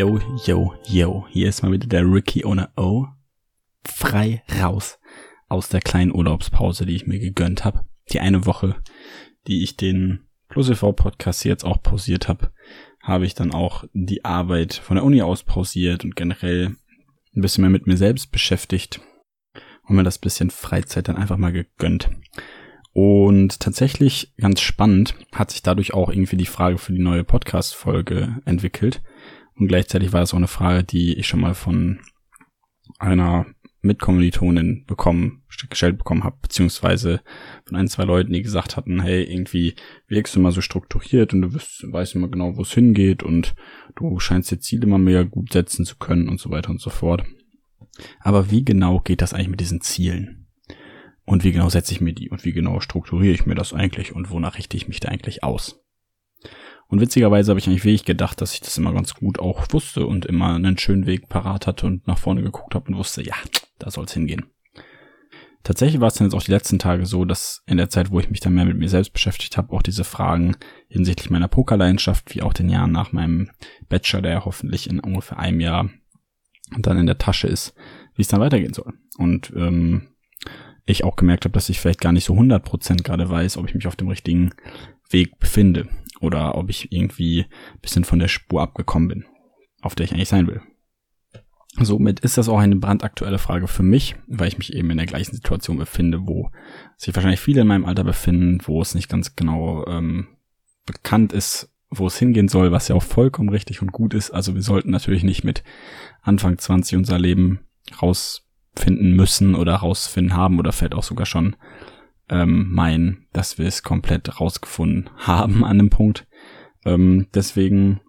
Yo, yo, yo. Hier ist mal wieder der Ricky ohne O. Frei raus aus der kleinen Urlaubspause, die ich mir gegönnt habe. Die eine Woche, die ich den Plus EV Podcast jetzt auch pausiert habe, habe ich dann auch die Arbeit von der Uni aus pausiert und generell ein bisschen mehr mit mir selbst beschäftigt und mir das bisschen Freizeit dann einfach mal gegönnt. Und tatsächlich ganz spannend hat sich dadurch auch irgendwie die Frage für die neue Podcast-Folge entwickelt. Und gleichzeitig war das auch eine Frage, die ich schon mal von einer Mitkommilitonin bekommen, gestellt bekommen habe, beziehungsweise von ein, zwei Leuten, die gesagt hatten, hey, irgendwie wirkst du immer so strukturiert und du wirst, weißt immer genau, wo es hingeht und du scheinst dir Ziele immer mega gut setzen zu können und so weiter und so fort. Aber wie genau geht das eigentlich mit diesen Zielen? Und wie genau setze ich mir die? Und wie genau strukturiere ich mir das eigentlich? Und wonach richte ich mich da eigentlich aus? Und witzigerweise habe ich eigentlich wirklich gedacht, dass ich das immer ganz gut auch wusste und immer einen schönen Weg parat hatte und nach vorne geguckt habe und wusste, ja, da soll es hingehen. Tatsächlich war es dann jetzt auch die letzten Tage so, dass in der Zeit, wo ich mich dann mehr mit mir selbst beschäftigt habe, auch diese Fragen hinsichtlich meiner Pokerleidenschaft, wie auch den Jahren nach meinem Bachelor, der ja hoffentlich in ungefähr einem Jahr dann in der Tasche ist, wie es dann weitergehen soll. Und ähm, ich auch gemerkt habe, dass ich vielleicht gar nicht so 100% gerade weiß, ob ich mich auf dem richtigen Weg befinde oder ob ich irgendwie bisschen von der Spur abgekommen bin, auf der ich eigentlich sein will. Somit ist das auch eine brandaktuelle Frage für mich, weil ich mich eben in der gleichen Situation befinde, wo sich wahrscheinlich viele in meinem Alter befinden, wo es nicht ganz genau ähm, bekannt ist, wo es hingehen soll, was ja auch vollkommen richtig und gut ist. Also wir sollten natürlich nicht mit Anfang 20 unser Leben rausfinden müssen oder rausfinden haben oder vielleicht auch sogar schon ähm, meinen, dass wir es komplett rausgefunden haben an dem Punkt. Ähm, deswegen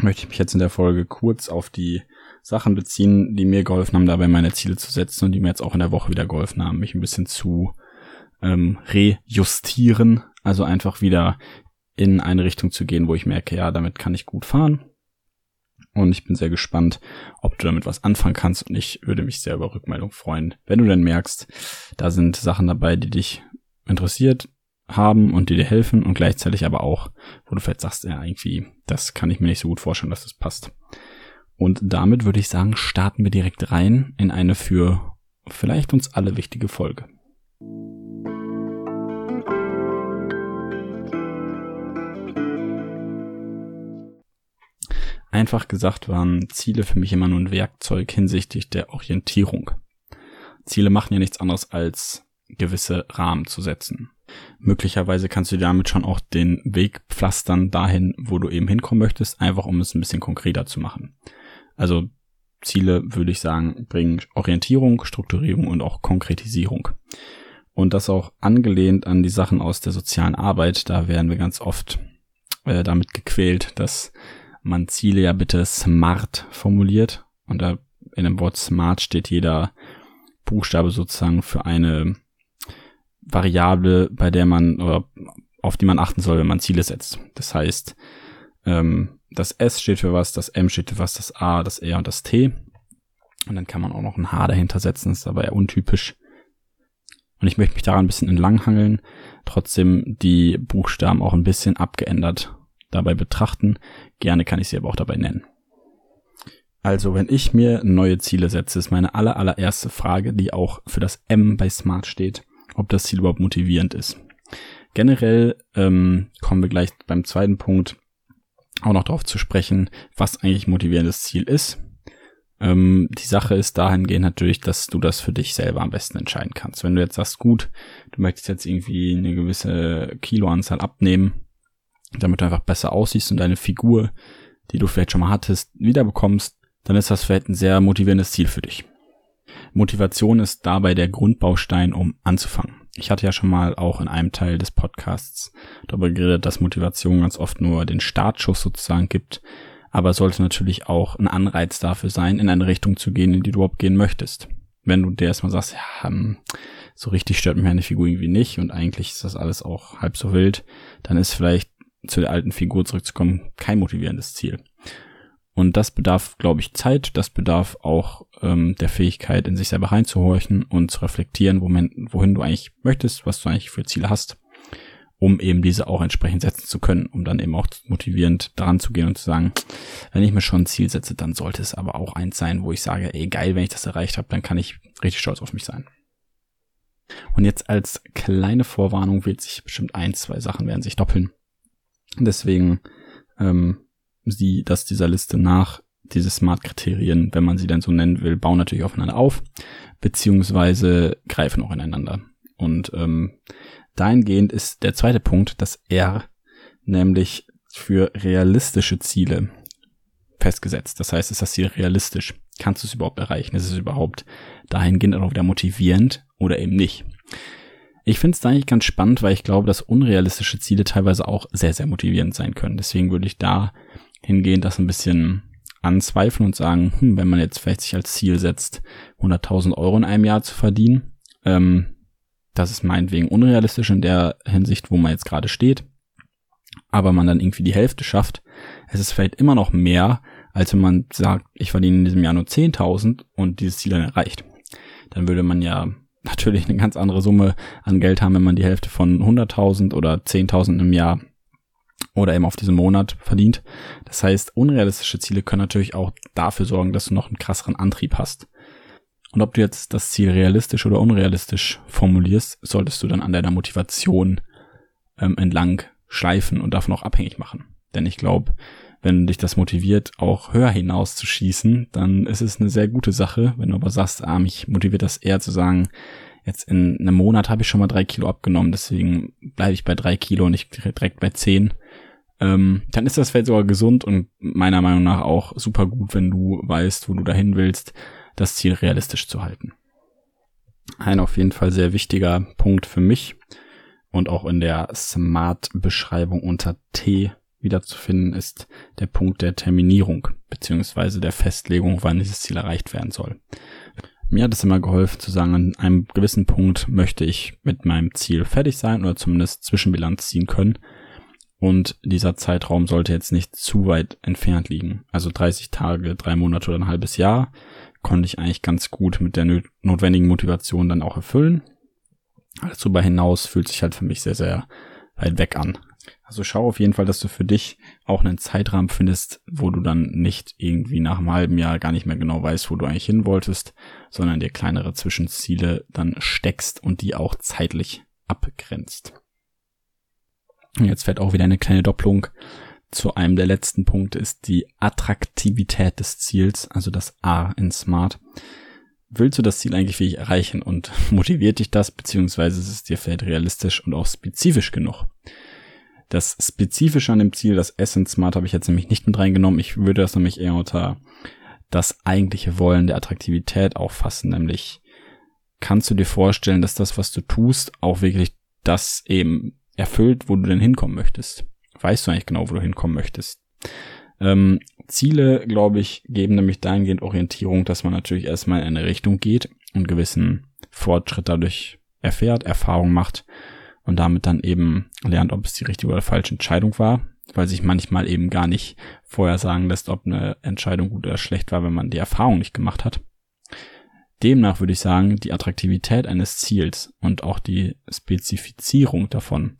möchte ich mich jetzt in der Folge kurz auf die Sachen beziehen, die mir geholfen haben, dabei meine Ziele zu setzen und die mir jetzt auch in der Woche wieder geholfen haben, mich ein bisschen zu ähm, rejustieren, also einfach wieder in eine Richtung zu gehen, wo ich merke, ja, damit kann ich gut fahren. Und ich bin sehr gespannt, ob du damit was anfangen kannst. Und ich würde mich sehr über Rückmeldung freuen, wenn du dann merkst, da sind Sachen dabei, die dich interessiert haben und die dir helfen und gleichzeitig aber auch, wo du vielleicht sagst, ja, irgendwie, das kann ich mir nicht so gut vorstellen, dass das passt. Und damit würde ich sagen, starten wir direkt rein in eine für vielleicht uns alle wichtige Folge. Einfach gesagt waren Ziele für mich immer nur ein Werkzeug hinsichtlich der Orientierung. Ziele machen ja nichts anderes als gewisse Rahmen zu setzen. Möglicherweise kannst du damit schon auch den Weg pflastern dahin, wo du eben hinkommen möchtest, einfach um es ein bisschen konkreter zu machen. Also Ziele, würde ich sagen, bringen Orientierung, Strukturierung und auch Konkretisierung. Und das auch angelehnt an die Sachen aus der sozialen Arbeit, da werden wir ganz oft äh, damit gequält, dass man Ziele ja bitte smart formuliert. Und da in dem Wort smart steht jeder Buchstabe sozusagen für eine Variable, bei der man oder auf die man achten soll, wenn man Ziele setzt. Das heißt, ähm, das S steht für was, das M steht für was, das A, das R und das T. Und dann kann man auch noch ein H dahinter setzen, das ist aber eher untypisch. Und ich möchte mich daran ein bisschen entlanghangeln, trotzdem die Buchstaben auch ein bisschen abgeändert dabei betrachten. Gerne kann ich sie aber auch dabei nennen. Also, wenn ich mir neue Ziele setze, ist meine aller, allererste Frage, die auch für das M bei Smart steht, ob das Ziel überhaupt motivierend ist. Generell ähm, kommen wir gleich beim zweiten Punkt auch noch darauf zu sprechen, was eigentlich motivierendes Ziel ist. Ähm, die Sache ist dahingehend natürlich, dass du das für dich selber am besten entscheiden kannst. Wenn du jetzt sagst, gut, du möchtest jetzt irgendwie eine gewisse Kiloanzahl abnehmen, damit du einfach besser aussiehst und deine Figur, die du vielleicht schon mal hattest, wiederbekommst, dann ist das vielleicht ein sehr motivierendes Ziel für dich. Motivation ist dabei der Grundbaustein, um anzufangen. Ich hatte ja schon mal auch in einem Teil des Podcasts darüber geredet, dass Motivation ganz oft nur den Startschuss sozusagen gibt, aber sollte natürlich auch ein Anreiz dafür sein, in eine Richtung zu gehen, in die du überhaupt gehen möchtest. Wenn du dir erstmal sagst, ja, hm, so richtig stört mich meine Figur irgendwie nicht und eigentlich ist das alles auch halb so wild, dann ist vielleicht zu der alten Figur zurückzukommen kein motivierendes Ziel. Und das bedarf, glaube ich, Zeit, das bedarf auch ähm, der Fähigkeit, in sich selber reinzuhorchen und zu reflektieren, wohin, wohin du eigentlich möchtest, was du eigentlich für Ziele hast. um eben diese auch entsprechend setzen zu können, um dann eben auch motivierend daran zu gehen und zu sagen, wenn ich mir schon ein Ziel setze, dann sollte es aber auch eins sein, wo ich sage, ey geil, wenn ich das erreicht habe, dann kann ich richtig stolz auf mich sein. Und jetzt als kleine Vorwarnung wird sich bestimmt ein, zwei Sachen werden sich doppeln. Deswegen ähm, sie das dieser Liste nach, diese Smart-Kriterien, wenn man sie denn so nennen will, bauen natürlich aufeinander auf, beziehungsweise greifen auch ineinander. Und ähm, dahingehend ist der zweite Punkt das R, nämlich für realistische Ziele festgesetzt. Das heißt, ist das Ziel realistisch? Kannst du es überhaupt erreichen? Ist es überhaupt dahingehend auch wieder motivierend oder eben nicht? Ich finde es eigentlich ganz spannend, weil ich glaube, dass unrealistische Ziele teilweise auch sehr, sehr motivierend sein können. Deswegen würde ich da hingehen, das ein bisschen anzweifeln und sagen, hm, wenn man jetzt vielleicht sich als Ziel setzt, 100.000 Euro in einem Jahr zu verdienen, ähm, das ist meinetwegen unrealistisch in der Hinsicht, wo man jetzt gerade steht, aber man dann irgendwie die Hälfte schafft, es ist vielleicht immer noch mehr, als wenn man sagt, ich verdiene in diesem Jahr nur 10.000 und dieses Ziel dann erreicht. Dann würde man ja natürlich eine ganz andere Summe an Geld haben, wenn man die Hälfte von 100.000 oder 10.000 im Jahr oder eben auf diesen Monat verdient. Das heißt, unrealistische Ziele können natürlich auch dafür sorgen, dass du noch einen krasseren Antrieb hast. Und ob du jetzt das Ziel realistisch oder unrealistisch formulierst, solltest du dann an deiner Motivation ähm, entlang schleifen und davon auch abhängig machen. Denn ich glaube, wenn dich das motiviert, auch höher hinaus zu schießen, dann ist es eine sehr gute Sache. Wenn du aber sagst, ah, mich motiviert das eher zu sagen, jetzt in einem Monat habe ich schon mal drei Kilo abgenommen, deswegen bleibe ich bei drei Kilo und nicht direkt bei zehn. Ähm, dann ist das Feld sogar gesund und meiner Meinung nach auch super gut, wenn du weißt, wo du dahin willst, das Ziel realistisch zu halten. Ein auf jeden Fall sehr wichtiger Punkt für mich und auch in der Smart-Beschreibung unter T wiederzufinden ist der Punkt der Terminierung beziehungsweise der Festlegung, wann dieses Ziel erreicht werden soll. Mir hat es immer geholfen zu sagen, an einem gewissen Punkt möchte ich mit meinem Ziel fertig sein oder zumindest Zwischenbilanz ziehen können. Und dieser Zeitraum sollte jetzt nicht zu weit entfernt liegen. Also 30 Tage, drei Monate oder ein halbes Jahr konnte ich eigentlich ganz gut mit der notwendigen Motivation dann auch erfüllen. Darüber hinaus fühlt sich halt für mich sehr, sehr weit weg an. Also schau auf jeden Fall, dass du für dich auch einen Zeitrahmen findest, wo du dann nicht irgendwie nach einem halben Jahr gar nicht mehr genau weißt, wo du eigentlich hin wolltest, sondern dir kleinere Zwischenziele dann steckst und die auch zeitlich abgrenzt. Jetzt fällt auch wieder eine kleine Doppelung zu einem der letzten Punkte ist die Attraktivität des Ziels, also das A in Smart. Willst du das Ziel eigentlich wirklich erreichen und motiviert dich das, beziehungsweise ist es dir vielleicht realistisch und auch spezifisch genug? Das Spezifische an dem Ziel, das in Smart, habe ich jetzt nämlich nicht mit reingenommen. Ich würde das nämlich eher unter das eigentliche Wollen der Attraktivität auffassen, nämlich kannst du dir vorstellen, dass das, was du tust, auch wirklich das eben erfüllt, wo du denn hinkommen möchtest? Weißt du eigentlich genau, wo du hinkommen möchtest? Ähm, Ziele, glaube ich, geben nämlich dahingehend Orientierung, dass man natürlich erstmal in eine Richtung geht und gewissen Fortschritt dadurch erfährt, Erfahrung macht und damit dann eben lernt, ob es die richtige oder falsche Entscheidung war, weil sich manchmal eben gar nicht vorher sagen lässt, ob eine Entscheidung gut oder schlecht war, wenn man die Erfahrung nicht gemacht hat. Demnach würde ich sagen, die Attraktivität eines Ziels und auch die Spezifizierung davon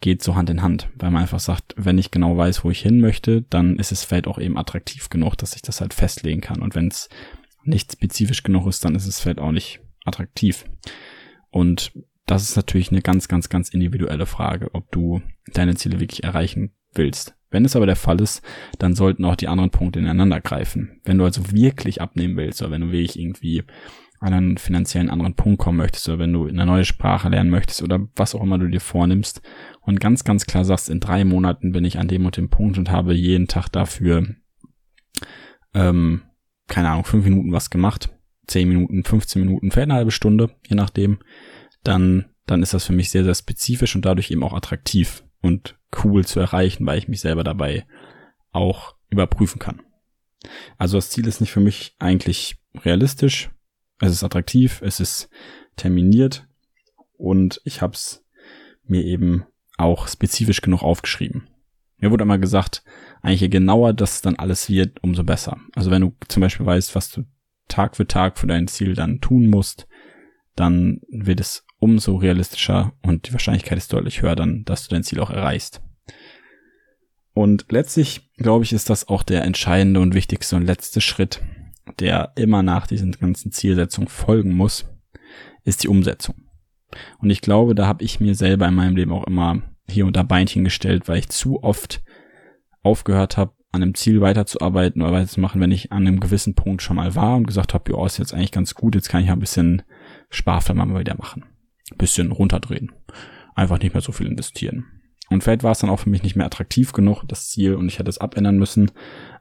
geht so Hand in Hand, weil man einfach sagt, wenn ich genau weiß, wo ich hin möchte, dann ist es vielleicht auch eben attraktiv genug, dass ich das halt festlegen kann. Und wenn es nicht spezifisch genug ist, dann ist es vielleicht auch nicht attraktiv. Und das ist natürlich eine ganz, ganz, ganz individuelle Frage, ob du deine Ziele wirklich erreichen willst. Wenn es aber der Fall ist, dann sollten auch die anderen Punkte ineinander greifen. Wenn du also wirklich abnehmen willst oder wenn du wirklich irgendwie an einen finanziellen anderen Punkt kommen möchtest oder wenn du eine neue Sprache lernen möchtest oder was auch immer du dir vornimmst und ganz, ganz klar sagst, in drei Monaten bin ich an dem und dem Punkt und habe jeden Tag dafür, ähm, keine Ahnung, fünf Minuten was gemacht, zehn Minuten, 15 Minuten, vielleicht eine halbe Stunde, je nachdem, dann, dann ist das für mich sehr, sehr spezifisch und dadurch eben auch attraktiv und cool zu erreichen, weil ich mich selber dabei auch überprüfen kann. Also das Ziel ist nicht für mich eigentlich realistisch. Es ist attraktiv, es ist terminiert und ich habe es mir eben auch spezifisch genug aufgeschrieben. Mir wurde immer gesagt, eigentlich je genauer das dann alles wird, umso besser. Also wenn du zum Beispiel weißt, was du Tag für Tag für dein Ziel dann tun musst, dann wird es umso realistischer und die Wahrscheinlichkeit ist deutlich höher dann, dass du dein Ziel auch erreichst. Und letztlich, glaube ich, ist das auch der entscheidende und wichtigste und letzte Schritt, der immer nach diesen ganzen Zielsetzungen folgen muss, ist die Umsetzung. Und ich glaube, da habe ich mir selber in meinem Leben auch immer hier unter Beinchen gestellt, weil ich zu oft aufgehört habe, an einem Ziel weiterzuarbeiten oder weiterzumachen, wenn ich an einem gewissen Punkt schon mal war und gesagt habe, ja, ist jetzt eigentlich ganz gut, jetzt kann ich ein bisschen Sparflamme mal wieder machen. Bisschen runterdrehen. Einfach nicht mehr so viel investieren. Und vielleicht war es dann auch für mich nicht mehr attraktiv genug, das Ziel, und ich hätte es abändern müssen.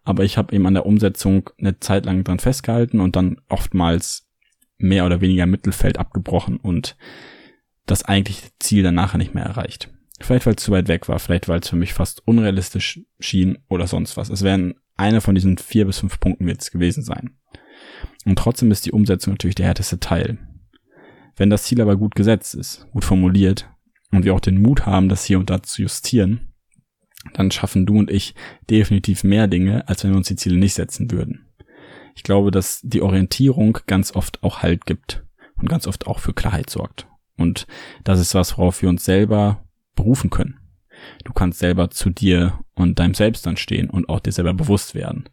Aber ich habe eben an der Umsetzung eine Zeit lang dran festgehalten und dann oftmals mehr oder weniger Mittelfeld abgebrochen und das eigentliche Ziel dann nachher nicht mehr erreicht. Vielleicht weil es zu weit weg war, vielleicht weil es für mich fast unrealistisch schien oder sonst was. Es wären eine von diesen vier bis fünf Punkten jetzt gewesen sein. Und trotzdem ist die Umsetzung natürlich der härteste Teil. Wenn das Ziel aber gut gesetzt ist, gut formuliert und wir auch den Mut haben, das hier und da zu justieren, dann schaffen du und ich definitiv mehr Dinge, als wenn wir uns die Ziele nicht setzen würden. Ich glaube, dass die Orientierung ganz oft auch Halt gibt und ganz oft auch für Klarheit sorgt. Und das ist was, worauf wir uns selber berufen können. Du kannst selber zu dir und deinem Selbst dann stehen und auch dir selber bewusst werden.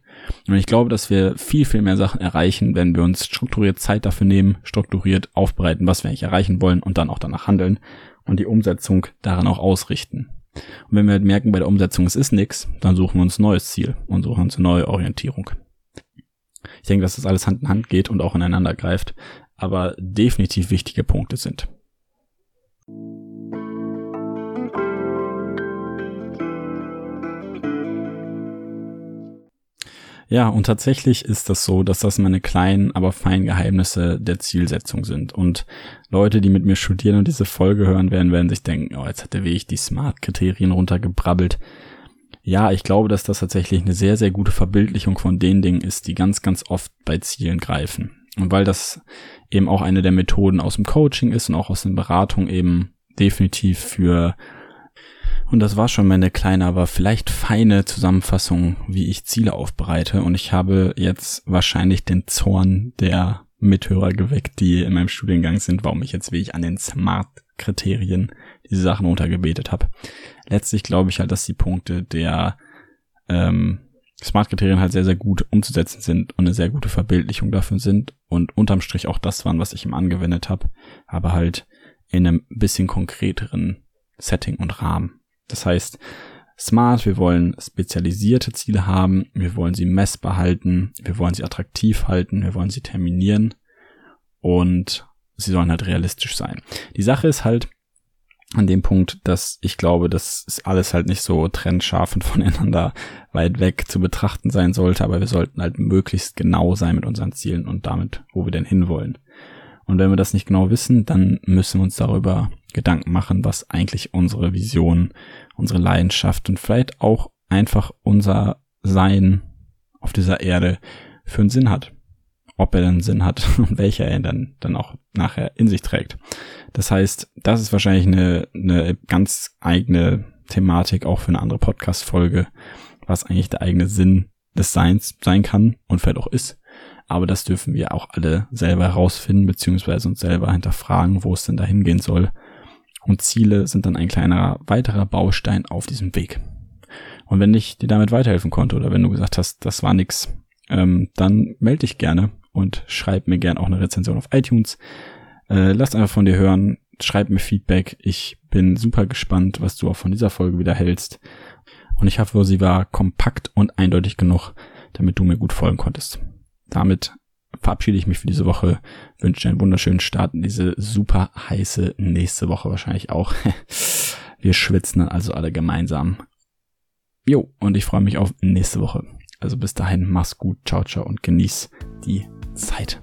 Und ich glaube, dass wir viel, viel mehr Sachen erreichen, wenn wir uns strukturiert Zeit dafür nehmen, strukturiert aufbereiten, was wir eigentlich erreichen wollen und dann auch danach handeln und die Umsetzung daran auch ausrichten. Und wenn wir halt merken, bei der Umsetzung es ist nichts, dann suchen wir uns ein neues Ziel und suchen uns eine neue Orientierung. Ich denke, dass das alles Hand in Hand geht und auch ineinander greift, aber definitiv wichtige Punkte sind. Ja, und tatsächlich ist das so, dass das meine kleinen, aber feinen Geheimnisse der Zielsetzung sind. Und Leute, die mit mir studieren und diese Folge hören werden, werden sich denken, oh, jetzt hat der Weg die Smart-Kriterien runtergebrabbelt. Ja, ich glaube, dass das tatsächlich eine sehr, sehr gute Verbildlichung von den Dingen ist, die ganz, ganz oft bei Zielen greifen. Und weil das eben auch eine der Methoden aus dem Coaching ist und auch aus den Beratungen eben definitiv für und das war schon meine kleine, aber vielleicht feine Zusammenfassung, wie ich Ziele aufbereite. Und ich habe jetzt wahrscheinlich den Zorn der Mithörer geweckt, die in meinem Studiengang sind, warum ich jetzt wirklich an den Smart-Kriterien diese Sachen runtergebetet habe. Letztlich glaube ich halt, dass die Punkte der ähm, Smart-Kriterien halt sehr, sehr gut umzusetzen sind und eine sehr gute Verbildlichung dafür sind und unterm Strich auch das waren, was ich ihm angewendet habe, aber halt in einem bisschen konkreteren Setting und Rahmen. Das heißt, smart, wir wollen spezialisierte Ziele haben, wir wollen sie messbar halten, wir wollen sie attraktiv halten, wir wollen sie terminieren und sie sollen halt realistisch sein. Die Sache ist halt an dem Punkt, dass ich glaube, dass es alles halt nicht so trennscharf und voneinander weit weg zu betrachten sein sollte, aber wir sollten halt möglichst genau sein mit unseren Zielen und damit, wo wir denn hinwollen. Und wenn wir das nicht genau wissen, dann müssen wir uns darüber Gedanken machen, was eigentlich unsere Vision, unsere Leidenschaft und vielleicht auch einfach unser Sein auf dieser Erde für einen Sinn hat. Ob er dann Sinn hat und welcher er dann, dann auch nachher in sich trägt. Das heißt, das ist wahrscheinlich eine, eine ganz eigene Thematik auch für eine andere Podcast-Folge, was eigentlich der eigene Sinn des Seins sein kann und vielleicht auch ist. Aber das dürfen wir auch alle selber herausfinden, beziehungsweise uns selber hinterfragen, wo es denn dahin gehen soll. Und Ziele sind dann ein kleiner weiterer Baustein auf diesem Weg. Und wenn ich dir damit weiterhelfen konnte oder wenn du gesagt hast, das war nix, ähm, dann melde dich gerne und schreib mir gerne auch eine Rezension auf iTunes. Äh, lass einfach von dir hören, schreib mir Feedback. Ich bin super gespannt, was du auch von dieser Folge wieder hältst. Und ich hoffe, sie war kompakt und eindeutig genug, damit du mir gut folgen konntest damit verabschiede ich mich für diese Woche, wünsche dir einen wunderschönen Start in diese super heiße nächste Woche wahrscheinlich auch. Wir schwitzen dann also alle gemeinsam. Jo, und ich freue mich auf nächste Woche. Also bis dahin, mach's gut, ciao, ciao und genieß die Zeit.